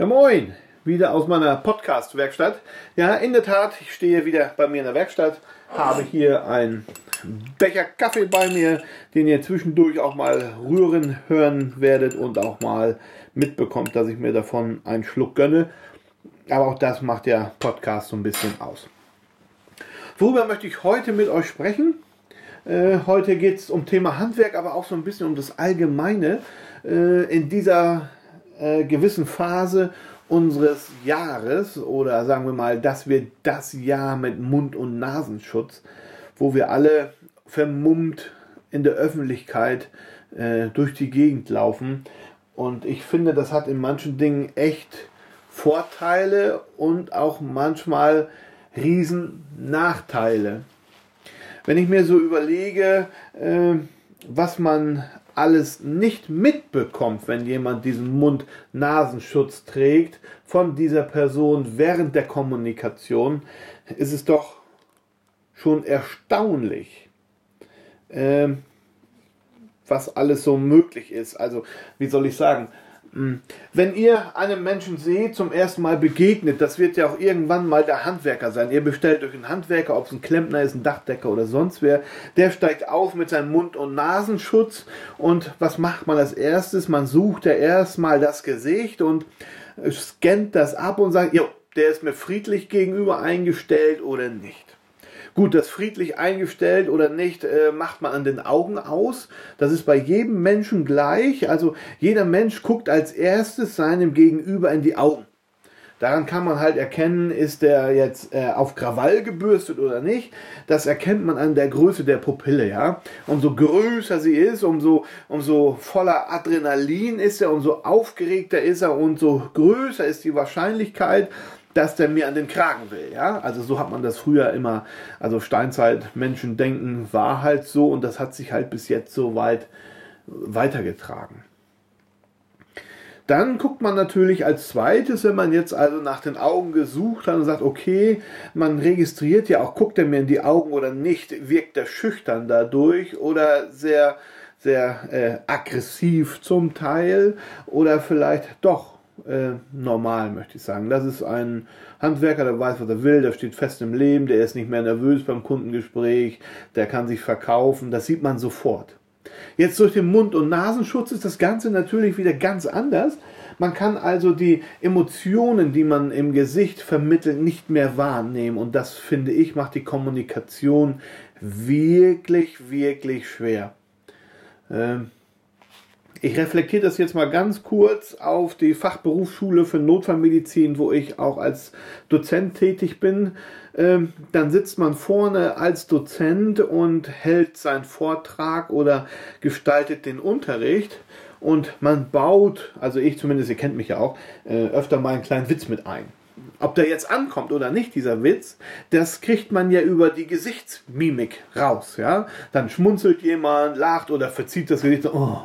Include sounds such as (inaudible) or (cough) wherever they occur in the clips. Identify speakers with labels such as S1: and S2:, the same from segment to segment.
S1: Ja, moin, wieder aus meiner Podcast-Werkstatt. Ja, in der Tat, ich stehe wieder bei mir in der Werkstatt, habe hier einen Becher Kaffee bei mir, den ihr zwischendurch auch mal rühren hören werdet und auch mal mitbekommt, dass ich mir davon einen Schluck gönne. Aber auch das macht der Podcast so ein bisschen aus. Worüber möchte ich heute mit euch sprechen? Äh, heute geht es um Thema Handwerk, aber auch so ein bisschen um das Allgemeine äh, in dieser äh, gewissen Phase unseres Jahres oder sagen wir mal, dass wir das Jahr mit Mund- und Nasenschutz, wo wir alle vermummt in der Öffentlichkeit äh, durch die Gegend laufen. Und ich finde, das hat in manchen Dingen echt Vorteile und auch manchmal riesen Nachteile. Wenn ich mir so überlege, äh, was man alles nicht mitbekommt, wenn jemand diesen Mund-Nasenschutz trägt von dieser Person während der Kommunikation, ist es doch schon erstaunlich, äh, was alles so möglich ist. Also, wie soll ich sagen. Wenn ihr einem Menschen seht, zum ersten Mal begegnet, das wird ja auch irgendwann mal der Handwerker sein. Ihr bestellt euch einen Handwerker, ob es ein Klempner ist, ein Dachdecker oder sonst wer. Der steigt auf mit seinem Mund- und Nasenschutz. Und was macht man als erstes? Man sucht ja erstmal das Gesicht und scannt das ab und sagt, jo, der ist mir friedlich gegenüber eingestellt oder nicht. Gut, das friedlich eingestellt oder nicht, äh, macht man an den Augen aus. Das ist bei jedem Menschen gleich. Also jeder Mensch guckt als erstes seinem Gegenüber in die Augen. Daran kann man halt erkennen, ist der jetzt äh, auf Krawall gebürstet oder nicht. Das erkennt man an der Größe der Pupille, ja. Umso größer sie ist, umso, umso voller Adrenalin ist er, umso aufgeregter ist er und so größer ist die Wahrscheinlichkeit, dass der mir an den Kragen will. Ja? Also so hat man das früher immer, also Steinzeit, Menschen denken, war halt so und das hat sich halt bis jetzt so weit weitergetragen. Dann guckt man natürlich als zweites, wenn man jetzt also nach den Augen gesucht hat und sagt, okay, man registriert ja auch, guckt er mir in die Augen oder nicht, wirkt er schüchtern dadurch oder sehr, sehr äh, aggressiv zum Teil oder vielleicht doch äh, normal, möchte ich sagen. Das ist ein Handwerker, der weiß, was er will, der steht fest im Leben, der ist nicht mehr nervös beim Kundengespräch, der kann sich verkaufen, das sieht man sofort. Jetzt durch den Mund- und Nasenschutz ist das Ganze natürlich wieder ganz anders. Man kann also die Emotionen, die man im Gesicht vermittelt, nicht mehr wahrnehmen. Und das, finde ich, macht die Kommunikation wirklich, wirklich schwer. Ähm, ich reflektiere das jetzt mal ganz kurz auf die Fachberufsschule für Notfallmedizin, wo ich auch als Dozent tätig bin. Ähm, dann sitzt man vorne als Dozent und hält seinen Vortrag oder gestaltet den Unterricht und man baut, also ich zumindest, ihr kennt mich ja auch, äh, öfter mal einen kleinen Witz mit ein. Ob der jetzt ankommt oder nicht, dieser Witz, das kriegt man ja über die Gesichtsmimik raus, ja. Dann schmunzelt jemand, lacht oder verzieht das Gesicht, oh,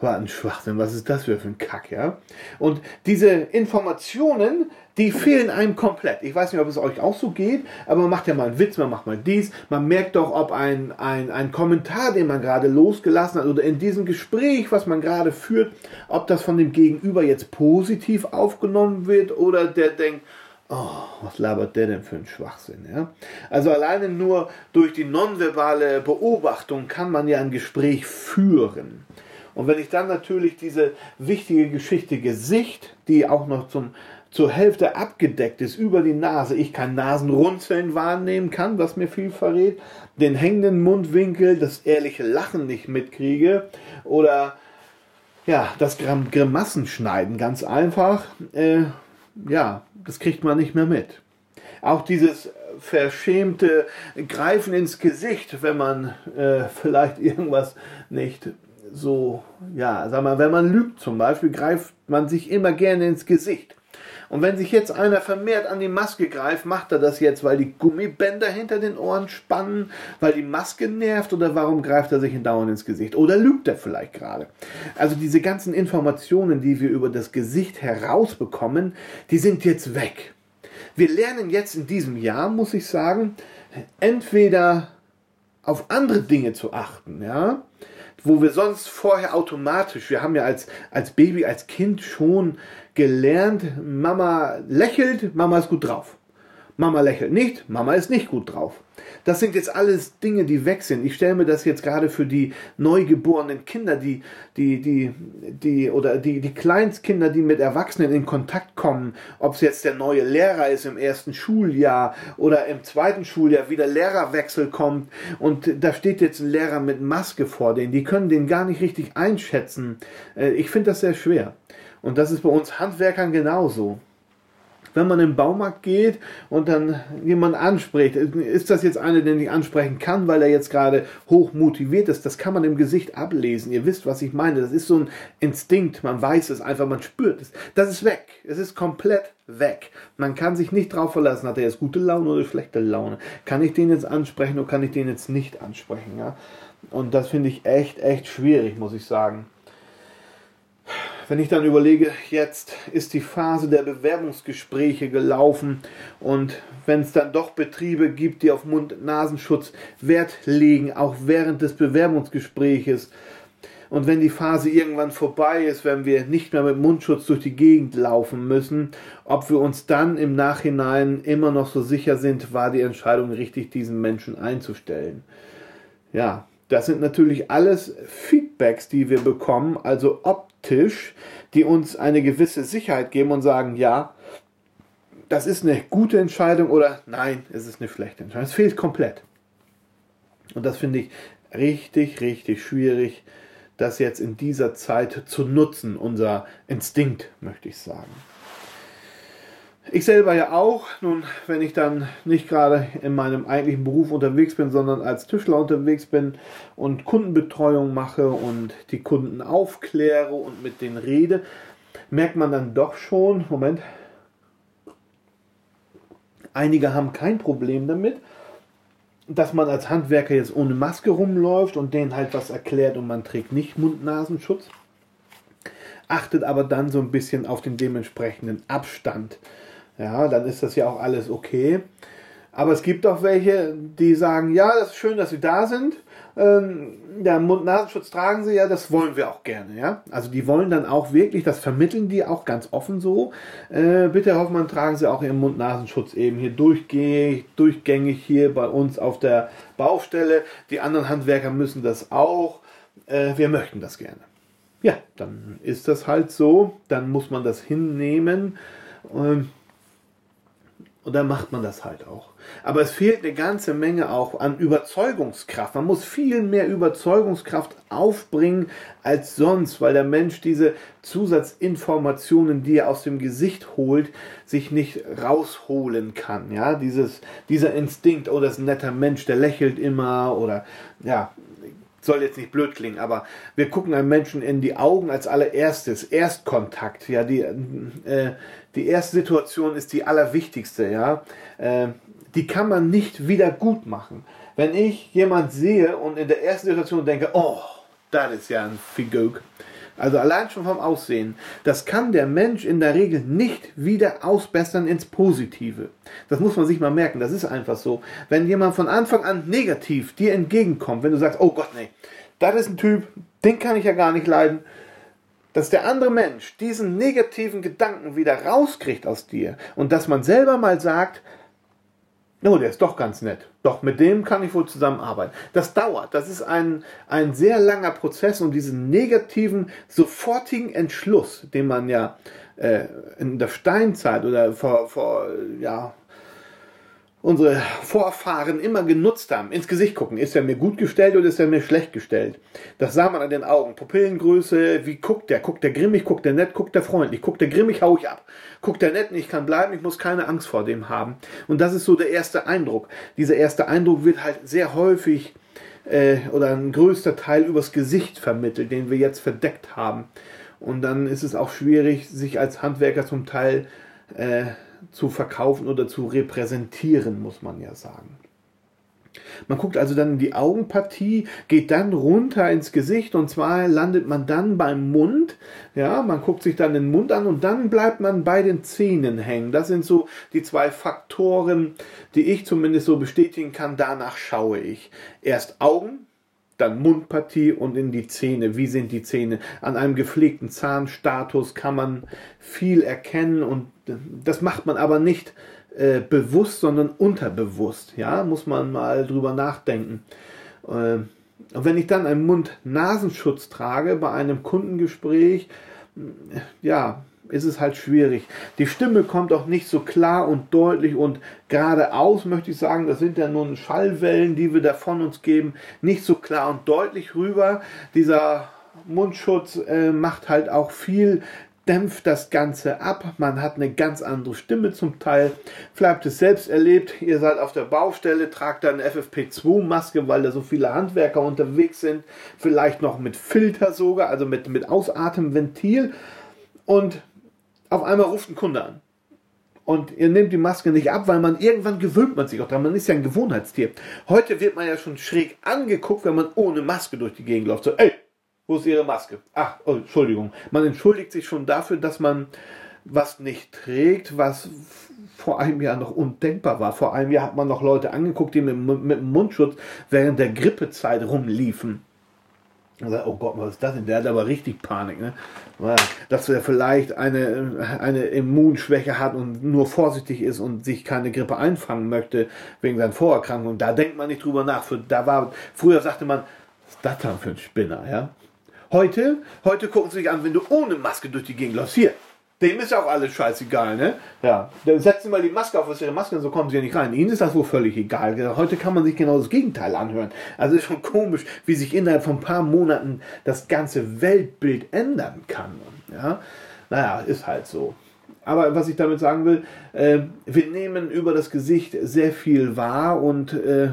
S1: war ein Schwachsinn, was ist das für ein Kack, ja? Und diese Informationen, die fehlen einem komplett. Ich weiß nicht, ob es euch auch so geht, aber man macht ja mal einen Witz, man macht mal dies, man merkt doch, ob ein, ein, ein Kommentar, den man gerade losgelassen hat oder in diesem Gespräch, was man gerade führt, ob das von dem Gegenüber jetzt positiv aufgenommen wird oder der denkt, Oh, was labert der denn für ein Schwachsinn? Ja? Also alleine nur durch die nonverbale Beobachtung kann man ja ein Gespräch führen. Und wenn ich dann natürlich diese wichtige Geschichte Gesicht, die auch noch zum, zur Hälfte abgedeckt ist über die Nase, ich kann Nasenrunzeln wahrnehmen kann, was mir viel verrät, den hängenden Mundwinkel, das ehrliche Lachen nicht mitkriege oder ja, das Grimassenschneiden ganz einfach, äh, ja, das kriegt man nicht mehr mit. Auch dieses verschämte Greifen ins Gesicht, wenn man äh, (laughs) vielleicht irgendwas nicht so, ja, sag mal, wenn man lügt zum Beispiel, greift man sich immer gerne ins Gesicht. Und wenn sich jetzt einer vermehrt an die Maske greift, macht er das jetzt, weil die Gummibänder hinter den Ohren spannen, weil die Maske nervt oder warum greift er sich dauernd ins Gesicht? Oder lügt er vielleicht gerade? Also diese ganzen Informationen, die wir über das Gesicht herausbekommen, die sind jetzt weg. Wir lernen jetzt in diesem Jahr, muss ich sagen, entweder auf andere Dinge zu achten, ja, wo wir sonst vorher automatisch, wir haben ja als, als Baby, als Kind schon gelernt, Mama lächelt, Mama ist gut drauf. Mama lächelt nicht, Mama ist nicht gut drauf. Das sind jetzt alles Dinge, die weg sind. Ich stelle mir das jetzt gerade für die neugeborenen Kinder, die, die, die, die, oder die, die Kleinstkinder, die mit Erwachsenen in Kontakt kommen, ob es jetzt der neue Lehrer ist im ersten Schuljahr oder im zweiten Schuljahr wieder Lehrerwechsel kommt und da steht jetzt ein Lehrer mit Maske vor denen, die können den gar nicht richtig einschätzen. Äh, ich finde das sehr schwer. Und das ist bei uns Handwerkern genauso wenn man im Baumarkt geht und dann jemand anspricht, ist das jetzt einer, den ich ansprechen kann, weil er jetzt gerade hoch motiviert ist? Das kann man im Gesicht ablesen. Ihr wisst, was ich meine. Das ist so ein Instinkt. Man weiß es einfach, man spürt es. Das ist weg. Es ist komplett weg. Man kann sich nicht drauf verlassen, hat er jetzt gute Laune oder schlechte Laune. Kann ich den jetzt ansprechen oder kann ich den jetzt nicht ansprechen? Ja? Und das finde ich echt, echt schwierig, muss ich sagen wenn ich dann überlege, jetzt ist die Phase der Bewerbungsgespräche gelaufen und wenn es dann doch Betriebe gibt, die auf Mund-Nasenschutz Wert legen, auch während des Bewerbungsgespräches, und wenn die Phase irgendwann vorbei ist, wenn wir nicht mehr mit Mundschutz durch die Gegend laufen müssen, ob wir uns dann im Nachhinein immer noch so sicher sind, war die Entscheidung richtig, diesen Menschen einzustellen. Ja, das sind natürlich alles Feedbacks, die wir bekommen, also optisch, die uns eine gewisse Sicherheit geben und sagen, ja, das ist eine gute Entscheidung oder nein, es ist eine schlechte Entscheidung. Es fehlt komplett. Und das finde ich richtig, richtig schwierig, das jetzt in dieser Zeit zu nutzen, unser Instinkt, möchte ich sagen. Ich selber ja auch. Nun, wenn ich dann nicht gerade in meinem eigentlichen Beruf unterwegs bin, sondern als Tischler unterwegs bin und Kundenbetreuung mache und die Kunden aufkläre und mit denen rede, merkt man dann doch schon, Moment, einige haben kein Problem damit, dass man als Handwerker jetzt ohne Maske rumläuft und denen halt was erklärt und man trägt nicht Mund-Nasenschutz, achtet aber dann so ein bisschen auf den dementsprechenden Abstand ja, dann ist das ja auch alles okay. Aber es gibt auch welche, die sagen, ja, das ist schön, dass sie da sind. Ähm, ja, Mund-Nasenschutz tragen sie, ja, das wollen wir auch gerne, ja. Also die wollen dann auch wirklich, das vermitteln die auch ganz offen so. Äh, bitte Herr Hoffmann, tragen Sie auch Ihren Mund-Nasenschutz eben hier durchgängig, durchgängig hier bei uns auf der Baustelle. Die anderen Handwerker müssen das auch. Äh, wir möchten das gerne. Ja, dann ist das halt so. Dann muss man das hinnehmen. Ähm, und dann macht man das halt auch. Aber es fehlt eine ganze Menge auch an Überzeugungskraft. Man muss viel mehr Überzeugungskraft aufbringen als sonst, weil der Mensch diese Zusatzinformationen, die er aus dem Gesicht holt, sich nicht rausholen kann. Ja, dieses, dieser Instinkt, oh, das ist ein netter Mensch, der lächelt immer oder ja, soll jetzt nicht blöd klingen, aber wir gucken einem Menschen in die Augen als allererstes, Erstkontakt, ja, die, äh, die erste Situation ist die allerwichtigste, ja. Äh, die kann man nicht wieder gut machen. Wenn ich jemand sehe und in der ersten Situation denke, oh, das ist ja ein Figok. Also allein schon vom Aussehen. Das kann der Mensch in der Regel nicht wieder ausbessern ins Positive. Das muss man sich mal merken. Das ist einfach so. Wenn jemand von Anfang an negativ dir entgegenkommt, wenn du sagst, oh Gott, nee, das ist ein Typ, den kann ich ja gar nicht leiden, dass der andere Mensch diesen negativen Gedanken wieder rauskriegt aus dir und dass man selber mal sagt, oh, der ist doch ganz nett. Doch, mit dem kann ich wohl zusammenarbeiten. Das dauert. Das ist ein, ein sehr langer Prozess und diesen negativen, sofortigen Entschluss, den man ja äh, in der Steinzeit oder vor, vor ja, unsere Vorfahren immer genutzt haben. Ins Gesicht gucken. Ist er mir gut gestellt oder ist er mir schlecht gestellt? Das sah man an den Augen. Pupillengröße, wie guckt der? Guckt der grimmig, guckt der nett, guckt der freundlich? Guckt der grimmig, hau ich ab. Guckt der nett, ich kann bleiben, ich muss keine Angst vor dem haben. Und das ist so der erste Eindruck. Dieser erste Eindruck wird halt sehr häufig äh, oder ein größter Teil übers Gesicht vermittelt, den wir jetzt verdeckt haben. Und dann ist es auch schwierig, sich als Handwerker zum Teil äh, zu verkaufen oder zu repräsentieren, muss man ja sagen. Man guckt also dann in die Augenpartie, geht dann runter ins Gesicht und zwar landet man dann beim Mund. Ja, man guckt sich dann den Mund an und dann bleibt man bei den Zähnen hängen. Das sind so die zwei Faktoren, die ich zumindest so bestätigen kann. Danach schaue ich. Erst Augen, dann Mundpartie und in die Zähne. Wie sind die Zähne? An einem gepflegten Zahnstatus kann man viel erkennen und das macht man aber nicht äh, bewusst, sondern unterbewusst. Ja, muss man mal drüber nachdenken. Äh, und wenn ich dann einen Mund-Nasenschutz trage bei einem Kundengespräch, ja, ist es halt schwierig. Die Stimme kommt auch nicht so klar und deutlich und geradeaus, möchte ich sagen. Das sind ja nun Schallwellen, die wir da von uns geben, nicht so klar und deutlich rüber. Dieser Mundschutz äh, macht halt auch viel dämpft das Ganze ab. Man hat eine ganz andere Stimme zum Teil. Vielleicht habt es selbst erlebt. Ihr seid auf der Baustelle, tragt da eine FFP2-Maske, weil da so viele Handwerker unterwegs sind. Vielleicht noch mit Filter sogar, also mit, mit Ausatemventil. Und auf einmal ruft ein Kunde an. Und ihr nehmt die Maske nicht ab, weil man irgendwann gewöhnt man sich auch daran. Man ist ja ein Gewohnheitstier. Heute wird man ja schon schräg angeguckt, wenn man ohne Maske durch die Gegend läuft. So, ey, wo ist Ihre Maske? Ach, oh, Entschuldigung. Man entschuldigt sich schon dafür, dass man was nicht trägt, was vor einem Jahr noch undenkbar war. Vor einem Jahr hat man noch Leute angeguckt, die mit, mit dem Mundschutz während der Grippezeit rumliefen. Und sagt, oh Gott, was ist das denn? Der hat aber richtig Panik, ne? Dass er vielleicht eine, eine Immunschwäche hat und nur vorsichtig ist und sich keine Grippe einfangen möchte wegen seiner Vorerkrankung. Da denkt man nicht drüber nach. Für, da war, früher sagte man, was ist das dann für ein Spinner, ja? Heute, heute gucken sie sich an, wenn du ohne Maske durch die Gegend läufst. Hier, dem ist auch alles scheißegal, ne? Ja. Dann setzen mal die Maske auf, was ihre Maske, so kommen sie ja nicht rein. Ihnen ist das wohl völlig egal. Heute kann man sich genau das Gegenteil anhören. Also ist schon komisch, wie sich innerhalb von ein paar Monaten das ganze Weltbild ändern kann. Ja. Naja, ist halt so. Aber was ich damit sagen will, äh, wir nehmen über das Gesicht sehr viel wahr und äh,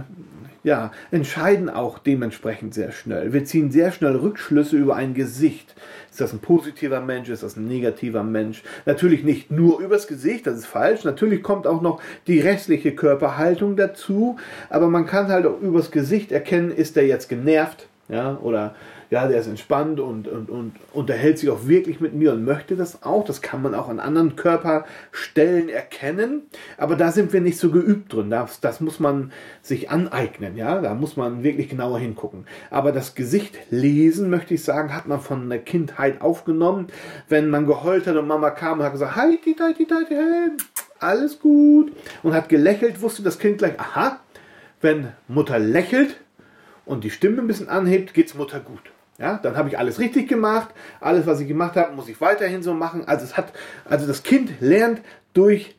S1: ja, entscheiden auch dementsprechend sehr schnell. Wir ziehen sehr schnell Rückschlüsse über ein Gesicht. Ist das ein positiver Mensch? Ist das ein negativer Mensch? Natürlich nicht nur übers Gesicht, das ist falsch. Natürlich kommt auch noch die restliche Körperhaltung dazu. Aber man kann halt auch übers Gesicht erkennen, ist der jetzt genervt? Ja, oder ja, der ist entspannt und, und, und unterhält sich auch wirklich mit mir und möchte das auch. Das kann man auch an anderen Körperstellen erkennen, aber da sind wir nicht so geübt drin. Das, das muss man sich aneignen, ja, da muss man wirklich genauer hingucken. Aber das Gesicht lesen, möchte ich sagen, hat man von der Kindheit aufgenommen. Wenn man geheult hat und Mama kam und hat gesagt, hi, die, die, die, alles gut und hat gelächelt, wusste das Kind gleich, aha, wenn Mutter lächelt, und die Stimme ein bisschen anhebt, geht's Mutter gut. Ja, dann habe ich alles richtig gemacht. Alles, was ich gemacht habe, muss ich weiterhin so machen. Also es hat, also das Kind lernt durch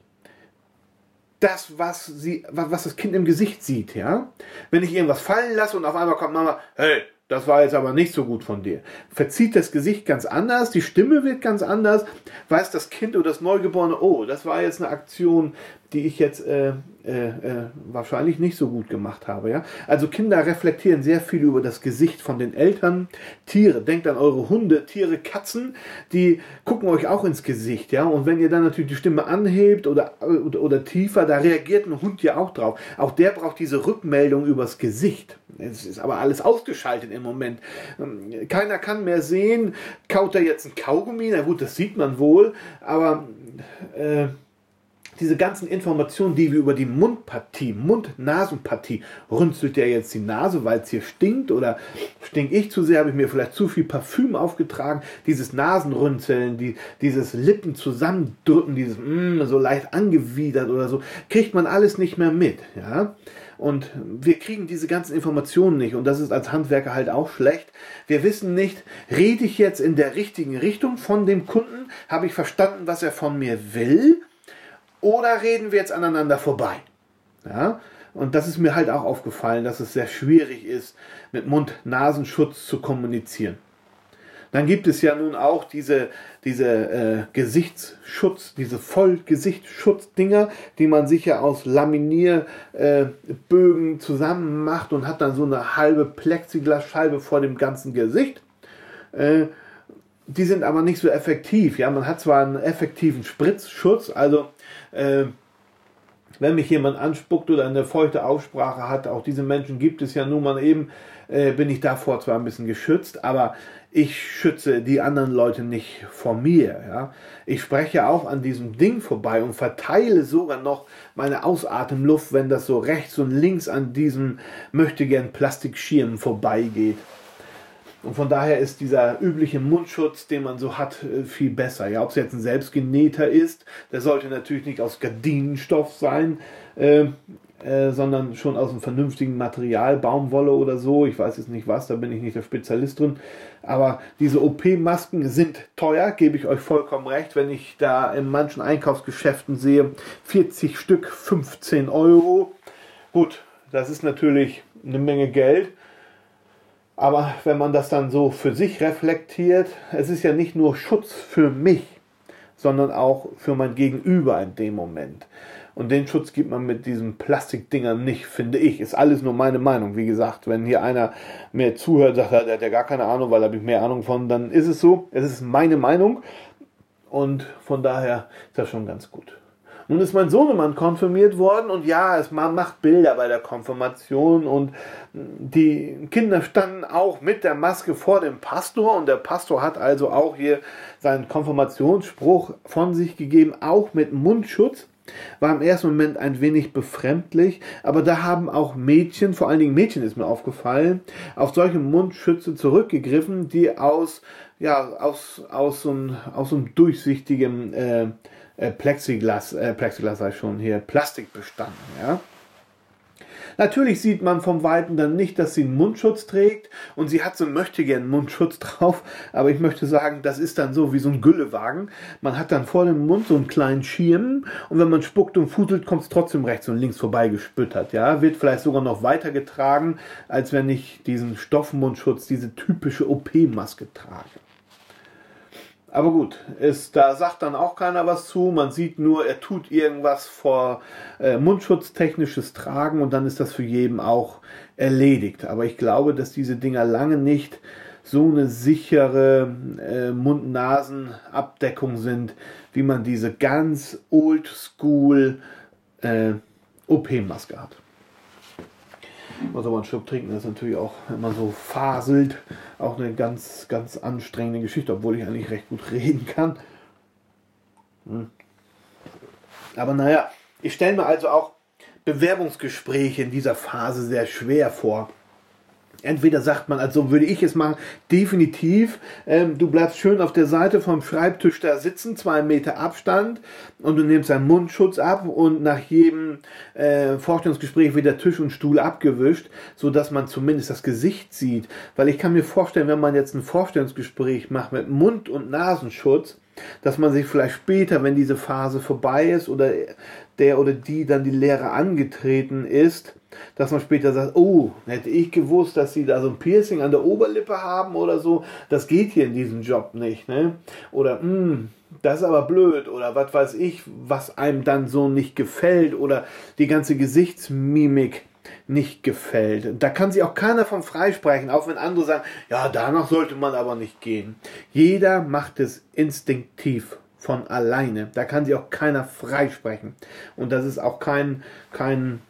S1: das, was sie, was das Kind im Gesicht sieht, ja. Wenn ich irgendwas fallen lasse und auf einmal kommt Mama, hey, das war jetzt aber nicht so gut von dir. Verzieht das Gesicht ganz anders, die Stimme wird ganz anders, weiß das Kind oder das Neugeborene, oh, das war jetzt eine Aktion, die ich jetzt äh, äh, äh, wahrscheinlich nicht so gut gemacht habe. Ja? Also Kinder reflektieren sehr viel über das Gesicht von den Eltern. Tiere, denkt an eure Hunde, Tiere, Katzen, die gucken euch auch ins Gesicht. Ja? Und wenn ihr dann natürlich die Stimme anhebt oder, oder, oder tiefer, da reagiert ein Hund ja auch drauf. Auch der braucht diese Rückmeldung übers Gesicht. Es ist aber alles ausgeschaltet im Moment. Ähm, keiner kann mehr sehen, kaut er jetzt ein Kaugummi? Na gut, das sieht man wohl, aber äh, diese ganzen Informationen, die wir über die Mundpartie, Mund-Nasenpartie, runzelt der jetzt die Nase, weil es hier stinkt oder stink ich zu sehr, habe ich mir vielleicht zu viel Parfüm aufgetragen, dieses Nasenrunzeln, die, dieses Lippen zusammendrücken, dieses mm, so leicht angewidert oder so, kriegt man alles nicht mehr mit, ja. Und wir kriegen diese ganzen Informationen nicht. Und das ist als Handwerker halt auch schlecht. Wir wissen nicht, rede ich jetzt in der richtigen Richtung von dem Kunden? Habe ich verstanden, was er von mir will? Oder reden wir jetzt aneinander vorbei? Ja? Und das ist mir halt auch aufgefallen, dass es sehr schwierig ist, mit Mund-Nasenschutz zu kommunizieren. Dann gibt es ja nun auch diese, diese äh, Gesichtsschutz, diese Vollgesichtsschutz-Dinger, die man sich ja aus Laminierbögen äh, zusammen macht und hat dann so eine halbe Plexiglasscheibe vor dem ganzen Gesicht. Äh, die sind aber nicht so effektiv. Ja, man hat zwar einen effektiven Spritzschutz, also äh, wenn mich jemand anspuckt oder eine feuchte Aussprache hat, auch diese Menschen gibt es ja nun mal eben, äh, bin ich davor zwar ein bisschen geschützt, aber ich schütze die anderen Leute nicht vor mir. Ja? Ich spreche auch an diesem Ding vorbei und verteile sogar noch meine Ausatemluft, wenn das so rechts und links an diesem möchte gern Plastikschirm vorbeigeht. Und von daher ist dieser übliche Mundschutz, den man so hat, äh, viel besser. Ja, ob es jetzt ein selbstgenähter ist, der sollte natürlich nicht aus Gardinenstoff sein. Äh, äh, sondern schon aus einem vernünftigen Material, Baumwolle oder so. Ich weiß jetzt nicht was, da bin ich nicht der Spezialist drin. Aber diese OP-Masken sind teuer, gebe ich euch vollkommen recht. Wenn ich da in manchen Einkaufsgeschäften sehe, 40 Stück, 15 Euro. Gut, das ist natürlich eine Menge Geld. Aber wenn man das dann so für sich reflektiert, es ist ja nicht nur Schutz für mich, sondern auch für mein Gegenüber in dem Moment. Und den Schutz gibt man mit diesen Plastikdingern nicht, finde ich. Ist alles nur meine Meinung. Wie gesagt, wenn hier einer mir zuhört, sagt, er hat ja gar keine Ahnung, weil da habe ich mehr Ahnung von, dann ist es so. Es ist meine Meinung. Und von daher ist das schon ganz gut. Nun ist mein Sohnemann konfirmiert worden und ja, es macht Bilder bei der Konfirmation und die Kinder standen auch mit der Maske vor dem Pastor und der Pastor hat also auch hier seinen Konfirmationsspruch von sich gegeben, auch mit Mundschutz. War im ersten Moment ein wenig befremdlich, aber da haben auch Mädchen, vor allen Dingen Mädchen ist mir aufgefallen, auf solche Mundschütze zurückgegriffen, die aus, ja, aus, aus, so, einem, aus so einem durchsichtigen äh, äh, Plexiglas, äh, Plexiglas sei schon hier, Plastik bestanden, ja. Natürlich sieht man vom Weiten dann nicht, dass sie einen Mundschutz trägt und sie hat so einen möchtegern Mundschutz (laughs) drauf, aber ich möchte sagen, das ist dann so wie so ein Güllewagen. Man hat dann vor dem Mund so einen kleinen Schirm und wenn man spuckt und fuselt, kommt es trotzdem rechts und links vorbei gespüttert. Ja, wird vielleicht sogar noch weiter getragen, als wenn ich diesen Stoffmundschutz, diese typische OP-Maske trage. Aber gut, ist, da sagt dann auch keiner was zu. Man sieht nur, er tut irgendwas vor äh, mundschutztechnisches Tragen und dann ist das für jeden auch erledigt. Aber ich glaube, dass diese Dinger lange nicht so eine sichere äh, Mund-Nasen-Abdeckung sind, wie man diese ganz oldschool äh, OP-Maske hat. Muss aber einen Schluck trinken, das ist natürlich auch, wenn man so faselt, auch eine ganz, ganz anstrengende Geschichte, obwohl ich eigentlich recht gut (laughs) reden kann. Hm. Aber naja, ich stelle mir also auch Bewerbungsgespräche in dieser Phase sehr schwer vor. Entweder sagt man, also würde ich es machen, definitiv, ähm, du bleibst schön auf der Seite vom Schreibtisch da sitzen, zwei Meter Abstand und du nimmst deinen Mundschutz ab und nach jedem äh, Vorstellungsgespräch wird der Tisch und Stuhl abgewischt, so dass man zumindest das Gesicht sieht. Weil ich kann mir vorstellen, wenn man jetzt ein Vorstellungsgespräch macht mit Mund- und Nasenschutz, dass man sich vielleicht später, wenn diese Phase vorbei ist oder der oder die dann die Lehre angetreten ist, dass man später sagt, oh, hätte ich gewusst, dass sie da so ein Piercing an der Oberlippe haben oder so, das geht hier in diesem Job nicht, ne? Oder, hm, das ist aber blöd oder was weiß ich, was einem dann so nicht gefällt oder die ganze Gesichtsmimik nicht gefällt. Da kann sich auch keiner von freisprechen, auch wenn andere sagen, ja, danach sollte man aber nicht gehen. Jeder macht es instinktiv von alleine. Da kann sich auch keiner freisprechen. Und das ist auch kein, kein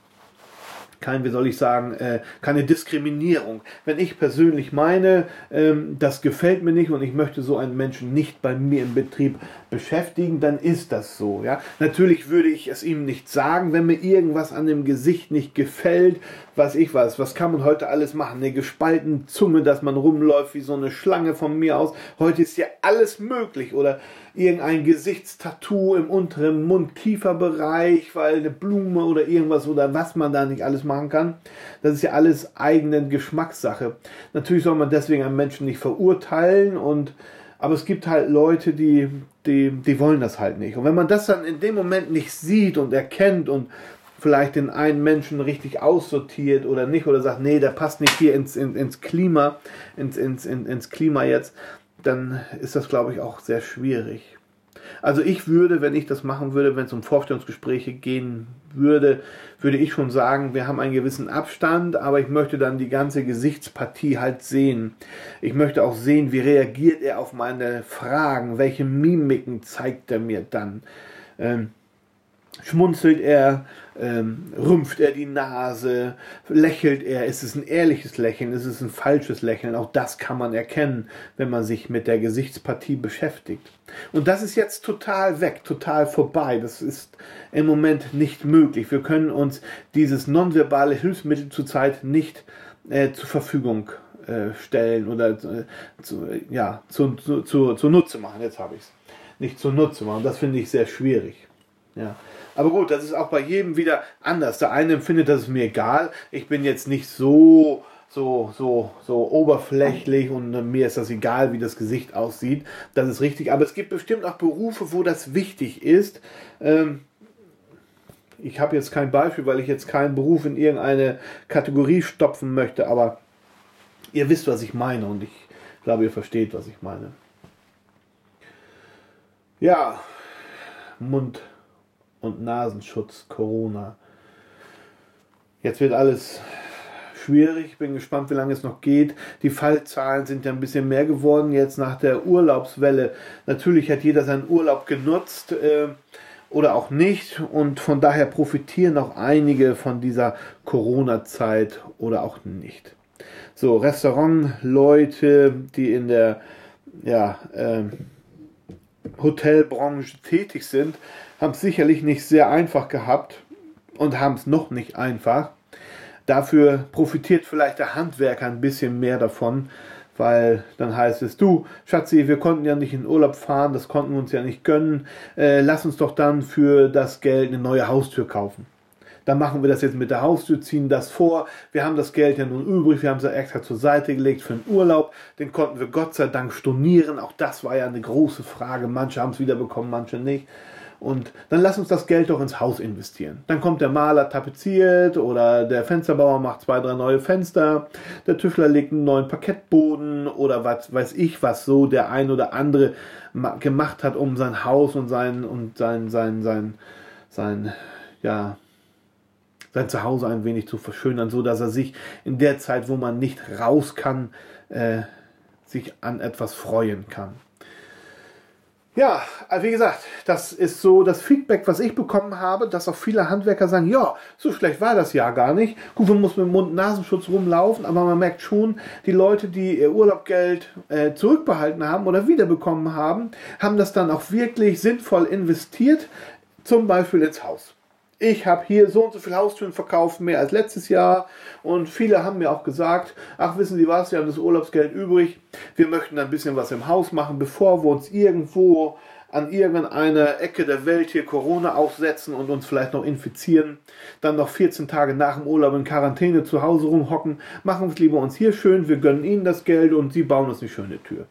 S1: kein, wie soll ich sagen, äh, keine Diskriminierung. Wenn ich persönlich meine, ähm, das gefällt mir nicht und ich möchte so einen Menschen nicht bei mir im Betrieb beschäftigen, dann ist das so. Ja? Natürlich würde ich es ihm nicht sagen, wenn mir irgendwas an dem Gesicht nicht gefällt, was ich weiß. Was kann man heute alles machen? Eine gespaltene Zunge, dass man rumläuft wie so eine Schlange von mir aus. Heute ist ja alles möglich. Oder irgendein Gesichtstattoo im unteren Mund-Kiefer-Bereich, weil eine Blume oder irgendwas oder was man da nicht alles machen kann. Das ist ja alles eigene Geschmackssache. Natürlich soll man deswegen einen Menschen nicht verurteilen und aber es gibt halt Leute, die, die, die wollen das halt nicht. Und wenn man das dann in dem Moment nicht sieht und erkennt und vielleicht den einen Menschen richtig aussortiert oder nicht oder sagt, nee, der passt nicht hier ins, ins, ins Klima, ins, ins, ins Klima jetzt, dann ist das, glaube ich, auch sehr schwierig. Also ich würde, wenn ich das machen würde, wenn es um Vorstellungsgespräche gehen würde, würde ich schon sagen, wir haben einen gewissen Abstand, aber ich möchte dann die ganze Gesichtspartie halt sehen. Ich möchte auch sehen, wie reagiert er auf meine Fragen, welche Mimiken zeigt er mir dann. Ähm, schmunzelt er, ähm, rümpft er die Nase, lächelt er, ist es ein ehrliches Lächeln, ist es ein falsches Lächeln, auch das kann man erkennen, wenn man sich mit der Gesichtspartie beschäftigt. Und das ist jetzt total weg, total vorbei, das ist im Moment nicht möglich. Wir können uns dieses nonverbale Hilfsmittel zurzeit nicht äh, zur Verfügung äh, stellen oder äh, zu, ja, zu, zu, zu, Nutze machen, jetzt habe ich es. Nicht zur Nutze machen, das finde ich sehr schwierig. Ja. Aber gut, das ist auch bei jedem wieder anders. Der eine empfindet, das ist mir egal. Ich bin jetzt nicht so so, so, so oberflächlich und mir ist das egal, wie das Gesicht aussieht. Das ist richtig. Aber es gibt bestimmt auch Berufe, wo das wichtig ist. Ähm, ich habe jetzt kein Beispiel, weil ich jetzt keinen Beruf in irgendeine Kategorie stopfen möchte, aber ihr wisst, was ich meine und ich glaube, ihr versteht, was ich meine. Ja, Mund- und Nasenschutz, Corona. Jetzt wird alles schwierig. Bin gespannt, wie lange es noch geht. Die Fallzahlen sind ja ein bisschen mehr geworden jetzt nach der Urlaubswelle. Natürlich hat jeder seinen Urlaub genutzt äh, oder auch nicht und von daher profitieren auch einige von dieser Corona-Zeit oder auch nicht. So, Restaurantleute, die in der ja, äh, Hotelbranche tätig sind, haben es sicherlich nicht sehr einfach gehabt und haben es noch nicht einfach. Dafür profitiert vielleicht der Handwerker ein bisschen mehr davon, weil dann heißt es, du, Schatzi, wir konnten ja nicht in Urlaub fahren, das konnten wir uns ja nicht gönnen, äh, lass uns doch dann für das Geld eine neue Haustür kaufen. Dann machen wir das jetzt mit der Haustür, ziehen das vor. Wir haben das Geld ja nun übrig, wir haben es ja extra zur Seite gelegt für den Urlaub. Den konnten wir Gott sei Dank stornieren. Auch das war ja eine große Frage. Manche haben es wiederbekommen, manche nicht. Und dann lass uns das Geld doch ins Haus investieren. Dann kommt der Maler tapeziert oder der Fensterbauer macht zwei, drei neue Fenster, der Tüffler legt einen neuen Parkettboden oder was weiß ich, was so der ein oder andere gemacht hat, um sein Haus und sein und sein sein sein sein ja sein Zuhause ein wenig zu verschönern, so dass er sich in der Zeit, wo man nicht raus kann, äh, sich an etwas freuen kann. Ja, wie gesagt, das ist so das Feedback, was ich bekommen habe, dass auch viele Handwerker sagen, ja, so schlecht war das ja gar nicht. Gut, man muss mit Mund-Nasenschutz rumlaufen, aber man merkt schon, die Leute, die ihr Urlaubgeld äh, zurückbehalten haben oder wiederbekommen haben, haben das dann auch wirklich sinnvoll investiert, zum Beispiel ins Haus ich habe hier so und so viele Haustüren verkauft, mehr als letztes Jahr. Und viele haben mir auch gesagt, ach wissen Sie was, wir haben das Urlaubsgeld übrig, wir möchten ein bisschen was im Haus machen, bevor wir uns irgendwo an irgendeiner Ecke der Welt hier Corona aufsetzen und uns vielleicht noch infizieren, dann noch 14 Tage nach dem Urlaub in Quarantäne zu Hause rumhocken, machen wir es lieber uns hier schön, wir gönnen Ihnen das Geld und Sie bauen uns eine schöne Tür.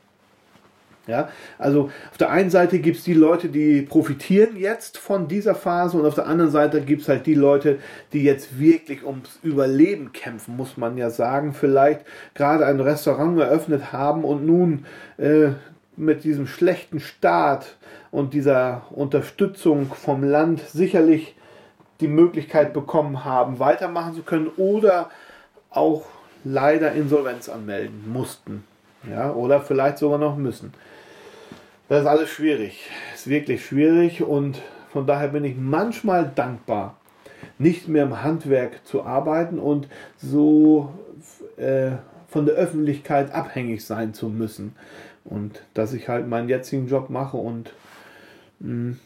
S1: Ja, also auf der einen Seite gibt es die Leute, die profitieren jetzt von dieser Phase und auf der anderen Seite gibt es halt die Leute, die jetzt wirklich ums Überleben kämpfen, muss man ja sagen. Vielleicht gerade ein Restaurant eröffnet haben und nun äh, mit diesem schlechten Start und dieser Unterstützung vom Land sicherlich die Möglichkeit bekommen haben, weitermachen zu können oder auch leider Insolvenz anmelden mussten. Ja, oder vielleicht sogar noch müssen. Das ist alles schwierig. Ist wirklich schwierig und von daher bin ich manchmal dankbar, nicht mehr im Handwerk zu arbeiten und so äh, von der Öffentlichkeit abhängig sein zu müssen. Und dass ich halt meinen jetzigen Job mache und mh, hm,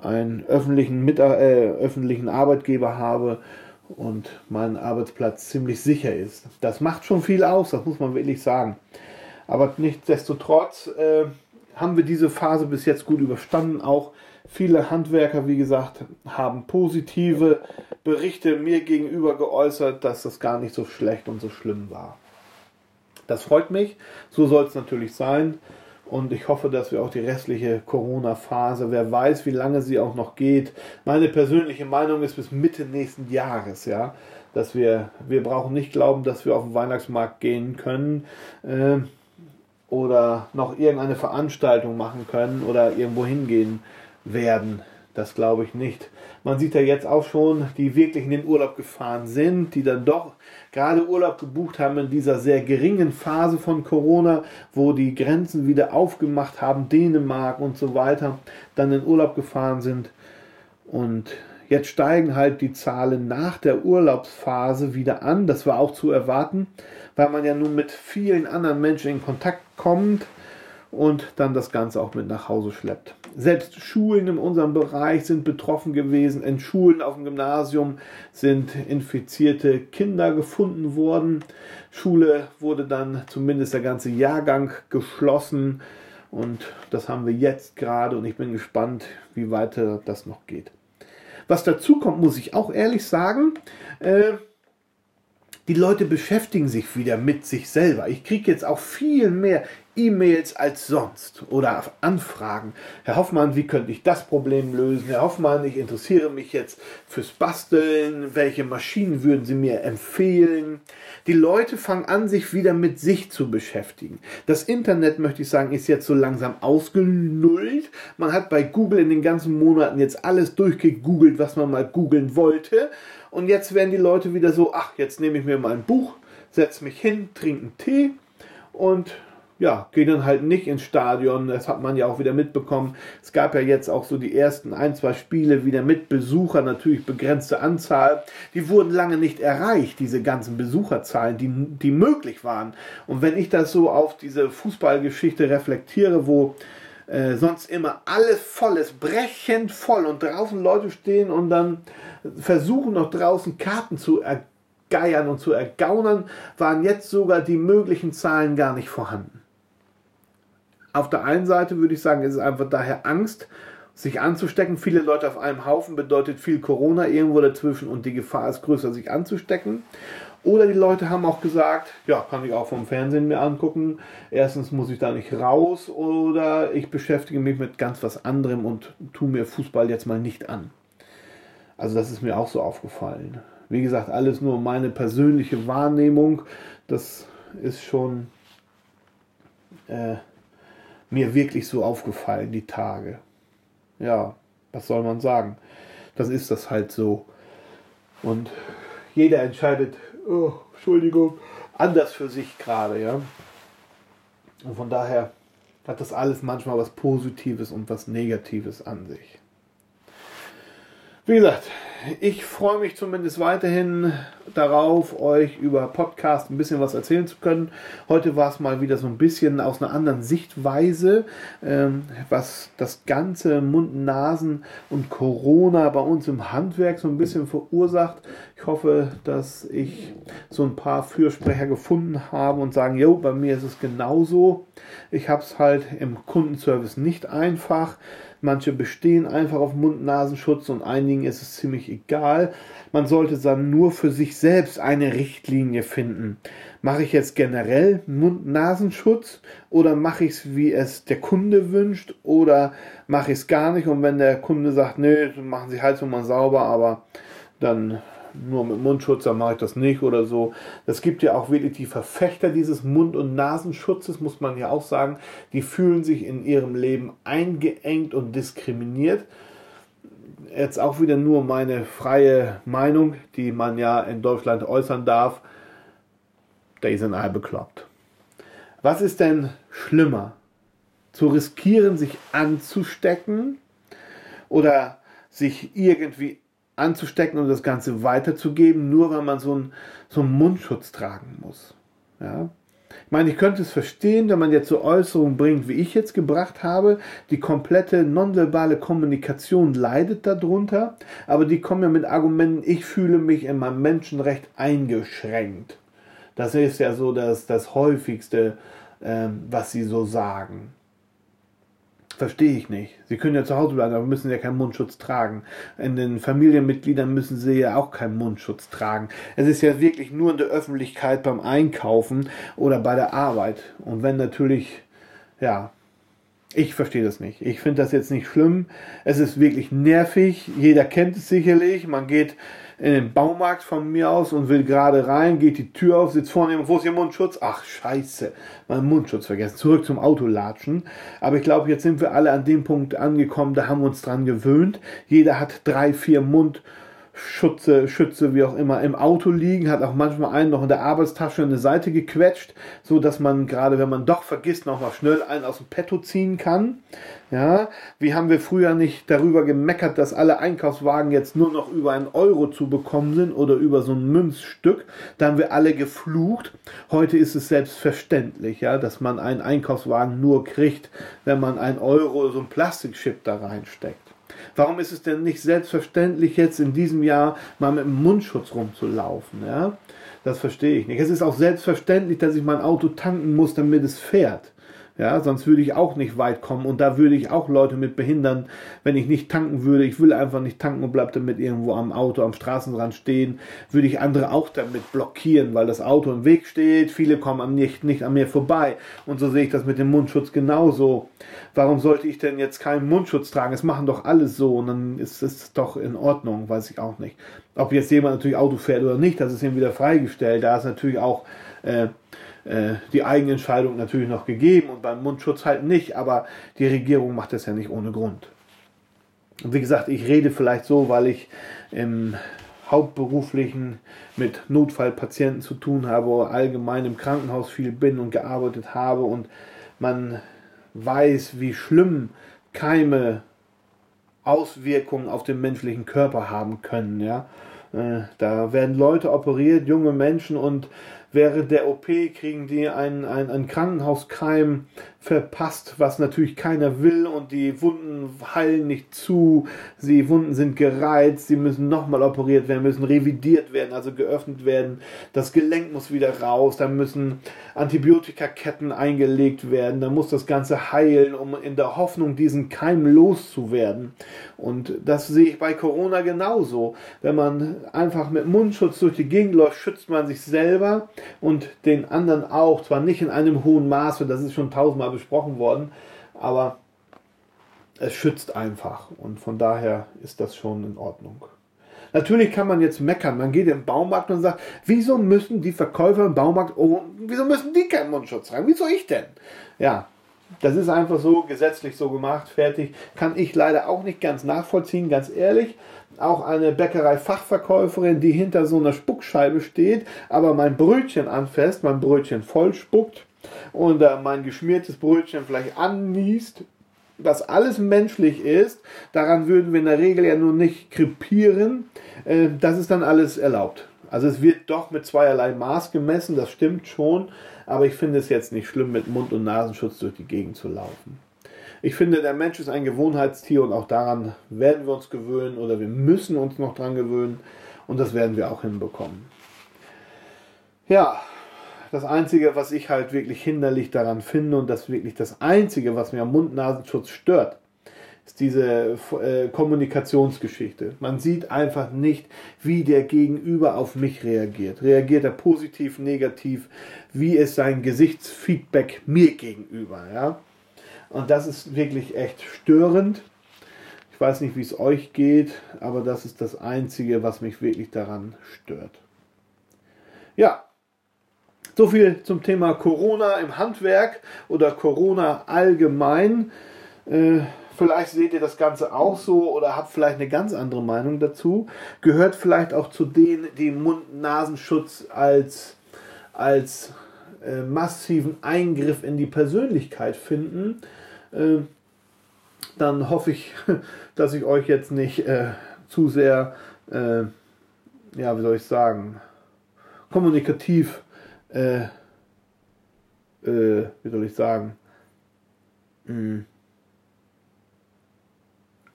S1: einen öffentlichen, Mit äh, öffentlichen Arbeitgeber habe und mein Arbeitsplatz ziemlich sicher ist. Das macht schon viel aus, das muss man wirklich sagen. Aber nichtsdestotrotz äh, haben wir diese Phase bis jetzt gut überstanden. Auch viele Handwerker, wie gesagt, haben positive Berichte mir gegenüber geäußert, dass das gar nicht so schlecht und so schlimm war. Das freut mich. So soll es natürlich sein. Und ich hoffe, dass wir auch die restliche Corona-Phase, wer weiß, wie lange sie auch noch geht. Meine persönliche Meinung ist bis Mitte nächsten Jahres, ja, dass wir, wir brauchen nicht glauben, dass wir auf den Weihnachtsmarkt gehen können. Äh, oder noch irgendeine Veranstaltung machen können oder irgendwo hingehen werden. Das glaube ich nicht. Man sieht ja jetzt auch schon, die wirklich in den Urlaub gefahren sind, die dann doch gerade Urlaub gebucht haben in dieser sehr geringen Phase von Corona, wo die Grenzen wieder aufgemacht haben, Dänemark und so weiter, dann in Urlaub gefahren sind. Und Jetzt steigen halt die Zahlen nach der Urlaubsphase wieder an. Das war auch zu erwarten, weil man ja nun mit vielen anderen Menschen in Kontakt kommt und dann das Ganze auch mit nach Hause schleppt. Selbst Schulen in unserem Bereich sind betroffen gewesen. In Schulen auf dem Gymnasium sind infizierte Kinder gefunden worden. Schule wurde dann zumindest der ganze Jahrgang geschlossen. Und das haben wir jetzt gerade und ich bin gespannt, wie weiter das noch geht. Was dazu kommt, muss ich auch ehrlich sagen, äh, die Leute beschäftigen sich wieder mit sich selber. Ich kriege jetzt auch viel mehr E-Mails als sonst oder Anfragen. Herr Hoffmann, wie könnte ich das Problem lösen? Herr Hoffmann, ich interessiere mich jetzt fürs Basteln. Welche Maschinen würden Sie mir empfehlen? Die Leute fangen an, sich wieder mit sich zu beschäftigen. Das Internet, möchte ich sagen, ist jetzt so langsam ausgenullt. Man hat bei Google in den ganzen Monaten jetzt alles durchgegoogelt, was man mal googeln wollte. Und jetzt werden die Leute wieder so, ach, jetzt nehme ich mir mal ein Buch, setze mich hin, trinke einen Tee und ja, gehen dann halt nicht ins Stadion. Das hat man ja auch wieder mitbekommen. Es gab ja jetzt auch so die ersten ein, zwei Spiele wieder mit Besuchern, natürlich begrenzte Anzahl. Die wurden lange nicht erreicht, diese ganzen Besucherzahlen, die, die möglich waren. Und wenn ich das so auf diese Fußballgeschichte reflektiere, wo äh, sonst immer alles voll ist, brechend voll und draußen Leute stehen und dann versuchen noch draußen Karten zu ergeiern und zu ergaunern, waren jetzt sogar die möglichen Zahlen gar nicht vorhanden. Auf der einen Seite würde ich sagen, ist es einfach daher Angst, sich anzustecken. Viele Leute auf einem Haufen bedeutet viel Corona irgendwo dazwischen und die Gefahr ist größer, sich anzustecken. Oder die Leute haben auch gesagt, ja, kann ich auch vom Fernsehen mir angucken. Erstens muss ich da nicht raus oder ich beschäftige mich mit ganz was anderem und tue mir Fußball jetzt mal nicht an. Also das ist mir auch so aufgefallen. Wie gesagt, alles nur meine persönliche Wahrnehmung. Das ist schon äh, mir wirklich so aufgefallen, die Tage. Ja, was soll man sagen? Das ist das halt so. Und jeder entscheidet, oh, Entschuldigung, anders für sich gerade, ja. Und von daher hat das alles manchmal was Positives und was Negatives an sich. Wie gesagt, ich freue mich zumindest weiterhin darauf, euch über Podcast ein bisschen was erzählen zu können. Heute war es mal wieder so ein bisschen aus einer anderen Sichtweise, ähm, was das ganze Mund, Nasen und Corona bei uns im Handwerk so ein bisschen verursacht. Ich hoffe, dass ich so ein paar Fürsprecher gefunden habe und sagen, jo, bei mir ist es genauso. Ich habe es halt im Kundenservice nicht einfach. Manche bestehen einfach auf Mund-Nasenschutz und einigen ist es ziemlich egal. Man sollte dann nur für sich selbst eine Richtlinie finden. Mache ich jetzt generell Mund-Nasenschutz oder mache ich es, wie es der Kunde wünscht oder mache ich es gar nicht und wenn der Kunde sagt, nö, machen Sie halt so mal sauber, aber dann nur mit Mundschutz, dann mache ich das nicht oder so. Es gibt ja auch wirklich die Verfechter dieses Mund- und Nasenschutzes, muss man ja auch sagen. Die fühlen sich in ihrem Leben eingeengt und diskriminiert. Jetzt auch wieder nur meine freie Meinung, die man ja in Deutschland äußern darf. Die sind alle bekloppt. Was ist denn schlimmer? Zu riskieren, sich anzustecken oder sich irgendwie anzustecken und das Ganze weiterzugeben, nur weil man so einen, so einen Mundschutz tragen muss. Ja? Ich meine, ich könnte es verstehen, wenn man jetzt so Äußerungen bringt, wie ich jetzt gebracht habe. Die komplette nonverbale Kommunikation leidet darunter, aber die kommen ja mit Argumenten, ich fühle mich in meinem Menschenrecht eingeschränkt. Das ist ja so das, das häufigste, ähm, was sie so sagen. Verstehe ich nicht. Sie können ja zu Hause bleiben, aber müssen ja keinen Mundschutz tragen. In den Familienmitgliedern müssen sie ja auch keinen Mundschutz tragen. Es ist ja wirklich nur in der Öffentlichkeit beim Einkaufen oder bei der Arbeit. Und wenn natürlich, ja, ich verstehe das nicht. Ich finde das jetzt nicht schlimm. Es ist wirklich nervig. Jeder kennt es sicherlich. Man geht in den Baumarkt von mir aus und will gerade rein, geht die Tür auf, sitzt vorne, wo ist Ihr Mundschutz? Ach, scheiße, mein Mundschutz vergessen. Zurück zum Auto latschen. Aber ich glaube, jetzt sind wir alle an dem Punkt angekommen, da haben wir uns dran gewöhnt. Jeder hat drei, vier Mund Schutze, Schütze, wie auch immer, im Auto liegen, hat auch manchmal einen noch in der Arbeitstasche eine Seite gequetscht, so dass man gerade, wenn man doch vergisst, noch mal schnell einen aus dem Petto ziehen kann. Ja, wie haben wir früher nicht darüber gemeckert, dass alle Einkaufswagen jetzt nur noch über einen Euro zu bekommen sind oder über so ein Münzstück? Da haben wir alle geflucht. Heute ist es selbstverständlich, ja, dass man einen Einkaufswagen nur kriegt, wenn man ein Euro so ein Plastikchip da reinsteckt. Warum ist es denn nicht selbstverständlich, jetzt in diesem Jahr mal mit dem Mundschutz rumzulaufen? Ja? Das verstehe ich nicht. Es ist auch selbstverständlich, dass ich mein Auto tanken muss, damit es fährt. Ja, sonst würde ich auch nicht weit kommen und da würde ich auch Leute mit behindern, wenn ich nicht tanken würde. Ich will einfach nicht tanken und bleibe damit irgendwo am Auto, am Straßenrand stehen, würde ich andere auch damit blockieren, weil das Auto im Weg steht. Viele kommen nicht, nicht an mir vorbei. Und so sehe ich das mit dem Mundschutz genauso. Warum sollte ich denn jetzt keinen Mundschutz tragen? Es machen doch alles so und dann ist es doch in Ordnung, weiß ich auch nicht. Ob jetzt jemand natürlich Auto fährt oder nicht, das ist ihm wieder freigestellt. Da ist natürlich auch äh, äh, die Eigenentscheidung natürlich noch gegeben und beim Mundschutz halt nicht, aber die Regierung macht das ja nicht ohne Grund. Und wie gesagt, ich rede vielleicht so, weil ich im hauptberuflichen mit Notfallpatienten zu tun habe, allgemein im Krankenhaus viel bin und gearbeitet habe und man weiß, wie schlimm Keime Auswirkungen auf den menschlichen Körper haben können. Ja? Äh, da werden Leute operiert, junge Menschen und während der OP kriegen die einen, einen, einen Krankenhauskeim verpasst, was natürlich keiner will und die Wunden heilen nicht zu, die Wunden sind gereizt, sie müssen nochmal operiert werden, müssen revidiert werden, also geöffnet werden, das Gelenk muss wieder raus, dann müssen Antibiotikaketten eingelegt werden, dann muss das Ganze heilen, um in der Hoffnung, diesen Keim loszuwerden. Und das sehe ich bei Corona genauso. Wenn man einfach mit Mundschutz durch die Gegend läuft, schützt man sich selber und den anderen auch, zwar nicht in einem hohen Maße, das ist schon tausendmal besprochen worden, aber es schützt einfach und von daher ist das schon in Ordnung. Natürlich kann man jetzt meckern. Man geht im Baumarkt und sagt, wieso müssen die Verkäufer im Baumarkt, oh, wieso müssen die keinen Mundschutz tragen? Wieso ich denn? Ja, das ist einfach so gesetzlich so gemacht, fertig. Kann ich leider auch nicht ganz nachvollziehen, ganz ehrlich auch eine Bäckerei-Fachverkäuferin, die hinter so einer Spuckscheibe steht, aber mein Brötchen anfasst, mein Brötchen voll spuckt und äh, mein geschmiertes Brötchen vielleicht anniest, was alles menschlich ist, daran würden wir in der Regel ja nur nicht krepieren, äh, das ist dann alles erlaubt. Also es wird doch mit zweierlei Maß gemessen, das stimmt schon, aber ich finde es jetzt nicht schlimm, mit Mund- und Nasenschutz durch die Gegend zu laufen. Ich finde, der Mensch ist ein Gewohnheitstier und auch daran werden wir uns gewöhnen oder wir müssen uns noch dran gewöhnen und das werden wir auch hinbekommen. Ja, das Einzige, was ich halt wirklich hinderlich daran finde und das wirklich das Einzige, was mir am Mund-Nasenschutz stört, ist diese äh, Kommunikationsgeschichte. Man sieht einfach nicht, wie der Gegenüber auf mich reagiert. Reagiert er positiv, negativ? Wie ist sein Gesichtsfeedback mir gegenüber? Ja? Und das ist wirklich echt störend. Ich weiß nicht, wie es euch geht, aber das ist das Einzige, was mich wirklich daran stört. Ja, so viel zum Thema Corona im Handwerk oder Corona allgemein. Äh, vielleicht seht ihr das Ganze auch so oder habt vielleicht eine ganz andere Meinung dazu. Gehört vielleicht auch zu denen, die Mund-Nasenschutz als, als äh, massiven Eingriff in die Persönlichkeit finden. Äh, dann hoffe ich, (laughs) dass ich euch jetzt nicht äh, zu sehr, äh, ja, wie soll ich sagen, kommunikativ, äh, äh, wie soll ich sagen, mh, hm,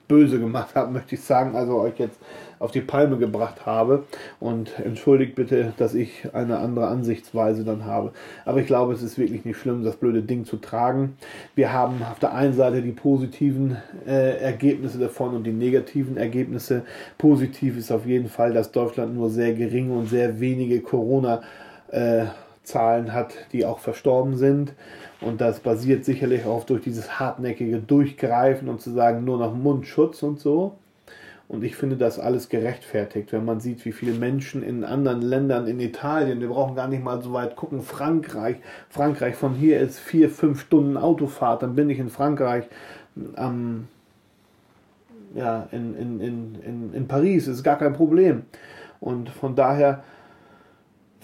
S1: böse gemacht habe, (laughs) möchte ich sagen, also euch jetzt auf die Palme gebracht habe. Und entschuldigt bitte, dass ich eine andere Ansichtsweise dann habe. Aber ich glaube, es ist wirklich nicht schlimm, das blöde Ding zu tragen. Wir haben auf der einen Seite die positiven äh, Ergebnisse davon und die negativen Ergebnisse. Positiv ist auf jeden Fall, dass Deutschland nur sehr geringe und sehr wenige Corona äh, Zahlen hat, die auch verstorben sind. Und das basiert sicherlich auch durch dieses hartnäckige Durchgreifen und zu sagen, nur noch Mundschutz und so. Und ich finde das alles gerechtfertigt, wenn man sieht, wie viele Menschen in anderen Ländern, in Italien, wir brauchen gar nicht mal so weit gucken, Frankreich, Frankreich von hier ist vier, fünf Stunden Autofahrt, dann bin ich in Frankreich am ja, in, in, in, in Paris, ist gar kein Problem. Und von daher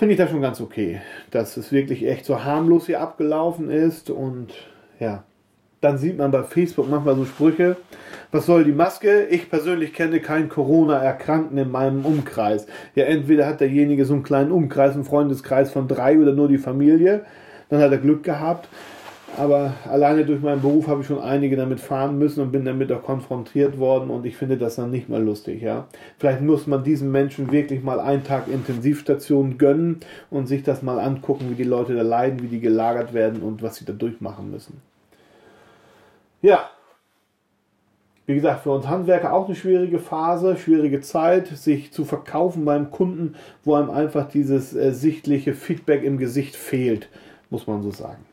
S1: finde ich das schon ganz okay, dass es wirklich echt so harmlos hier abgelaufen ist und ja, dann sieht man bei Facebook manchmal so Sprüche, was soll die Maske? Ich persönlich kenne keinen Corona-Erkrankten in meinem Umkreis. Ja, entweder hat derjenige so einen kleinen Umkreis, einen Freundeskreis von drei oder nur die Familie, dann hat er Glück gehabt. Aber alleine durch meinen Beruf habe ich schon einige damit fahren müssen und bin damit auch konfrontiert worden und ich finde das dann nicht mal lustig, ja. Vielleicht muss man diesen Menschen wirklich mal einen Tag Intensivstation gönnen und sich das mal angucken, wie die Leute da leiden, wie die gelagert werden und was sie da durchmachen müssen. Ja. Wie gesagt, für uns Handwerker auch eine schwierige Phase, schwierige Zeit, sich zu verkaufen beim Kunden, wo einem einfach dieses äh, sichtliche Feedback im Gesicht fehlt, muss man so sagen.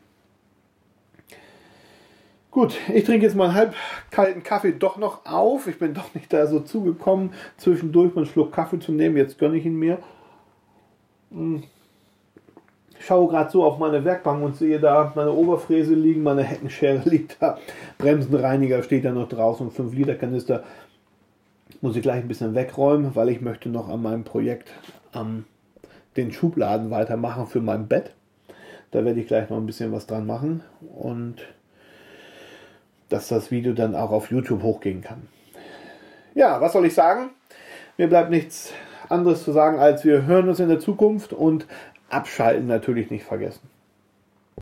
S1: Gut, ich trinke jetzt mal einen halb kalten Kaffee doch noch auf. Ich bin doch nicht da so zugekommen, zwischendurch mal einen Schluck Kaffee zu nehmen. Jetzt gönne ich ihn mir. Hm. Ich schaue gerade so auf meine Werkbank und sehe da meine Oberfräse liegen, meine Heckenschere (laughs) liegt da, Bremsenreiniger steht da noch draußen und 5 Liter Kanister muss ich gleich ein bisschen wegräumen, weil ich möchte noch an meinem Projekt am den Schubladen weitermachen für mein Bett. Da werde ich gleich noch ein bisschen was dran machen und dass das Video dann auch auf YouTube hochgehen kann. Ja, was soll ich sagen? Mir bleibt nichts anderes zu sagen, als wir hören uns in der Zukunft und abschalten natürlich nicht vergessen.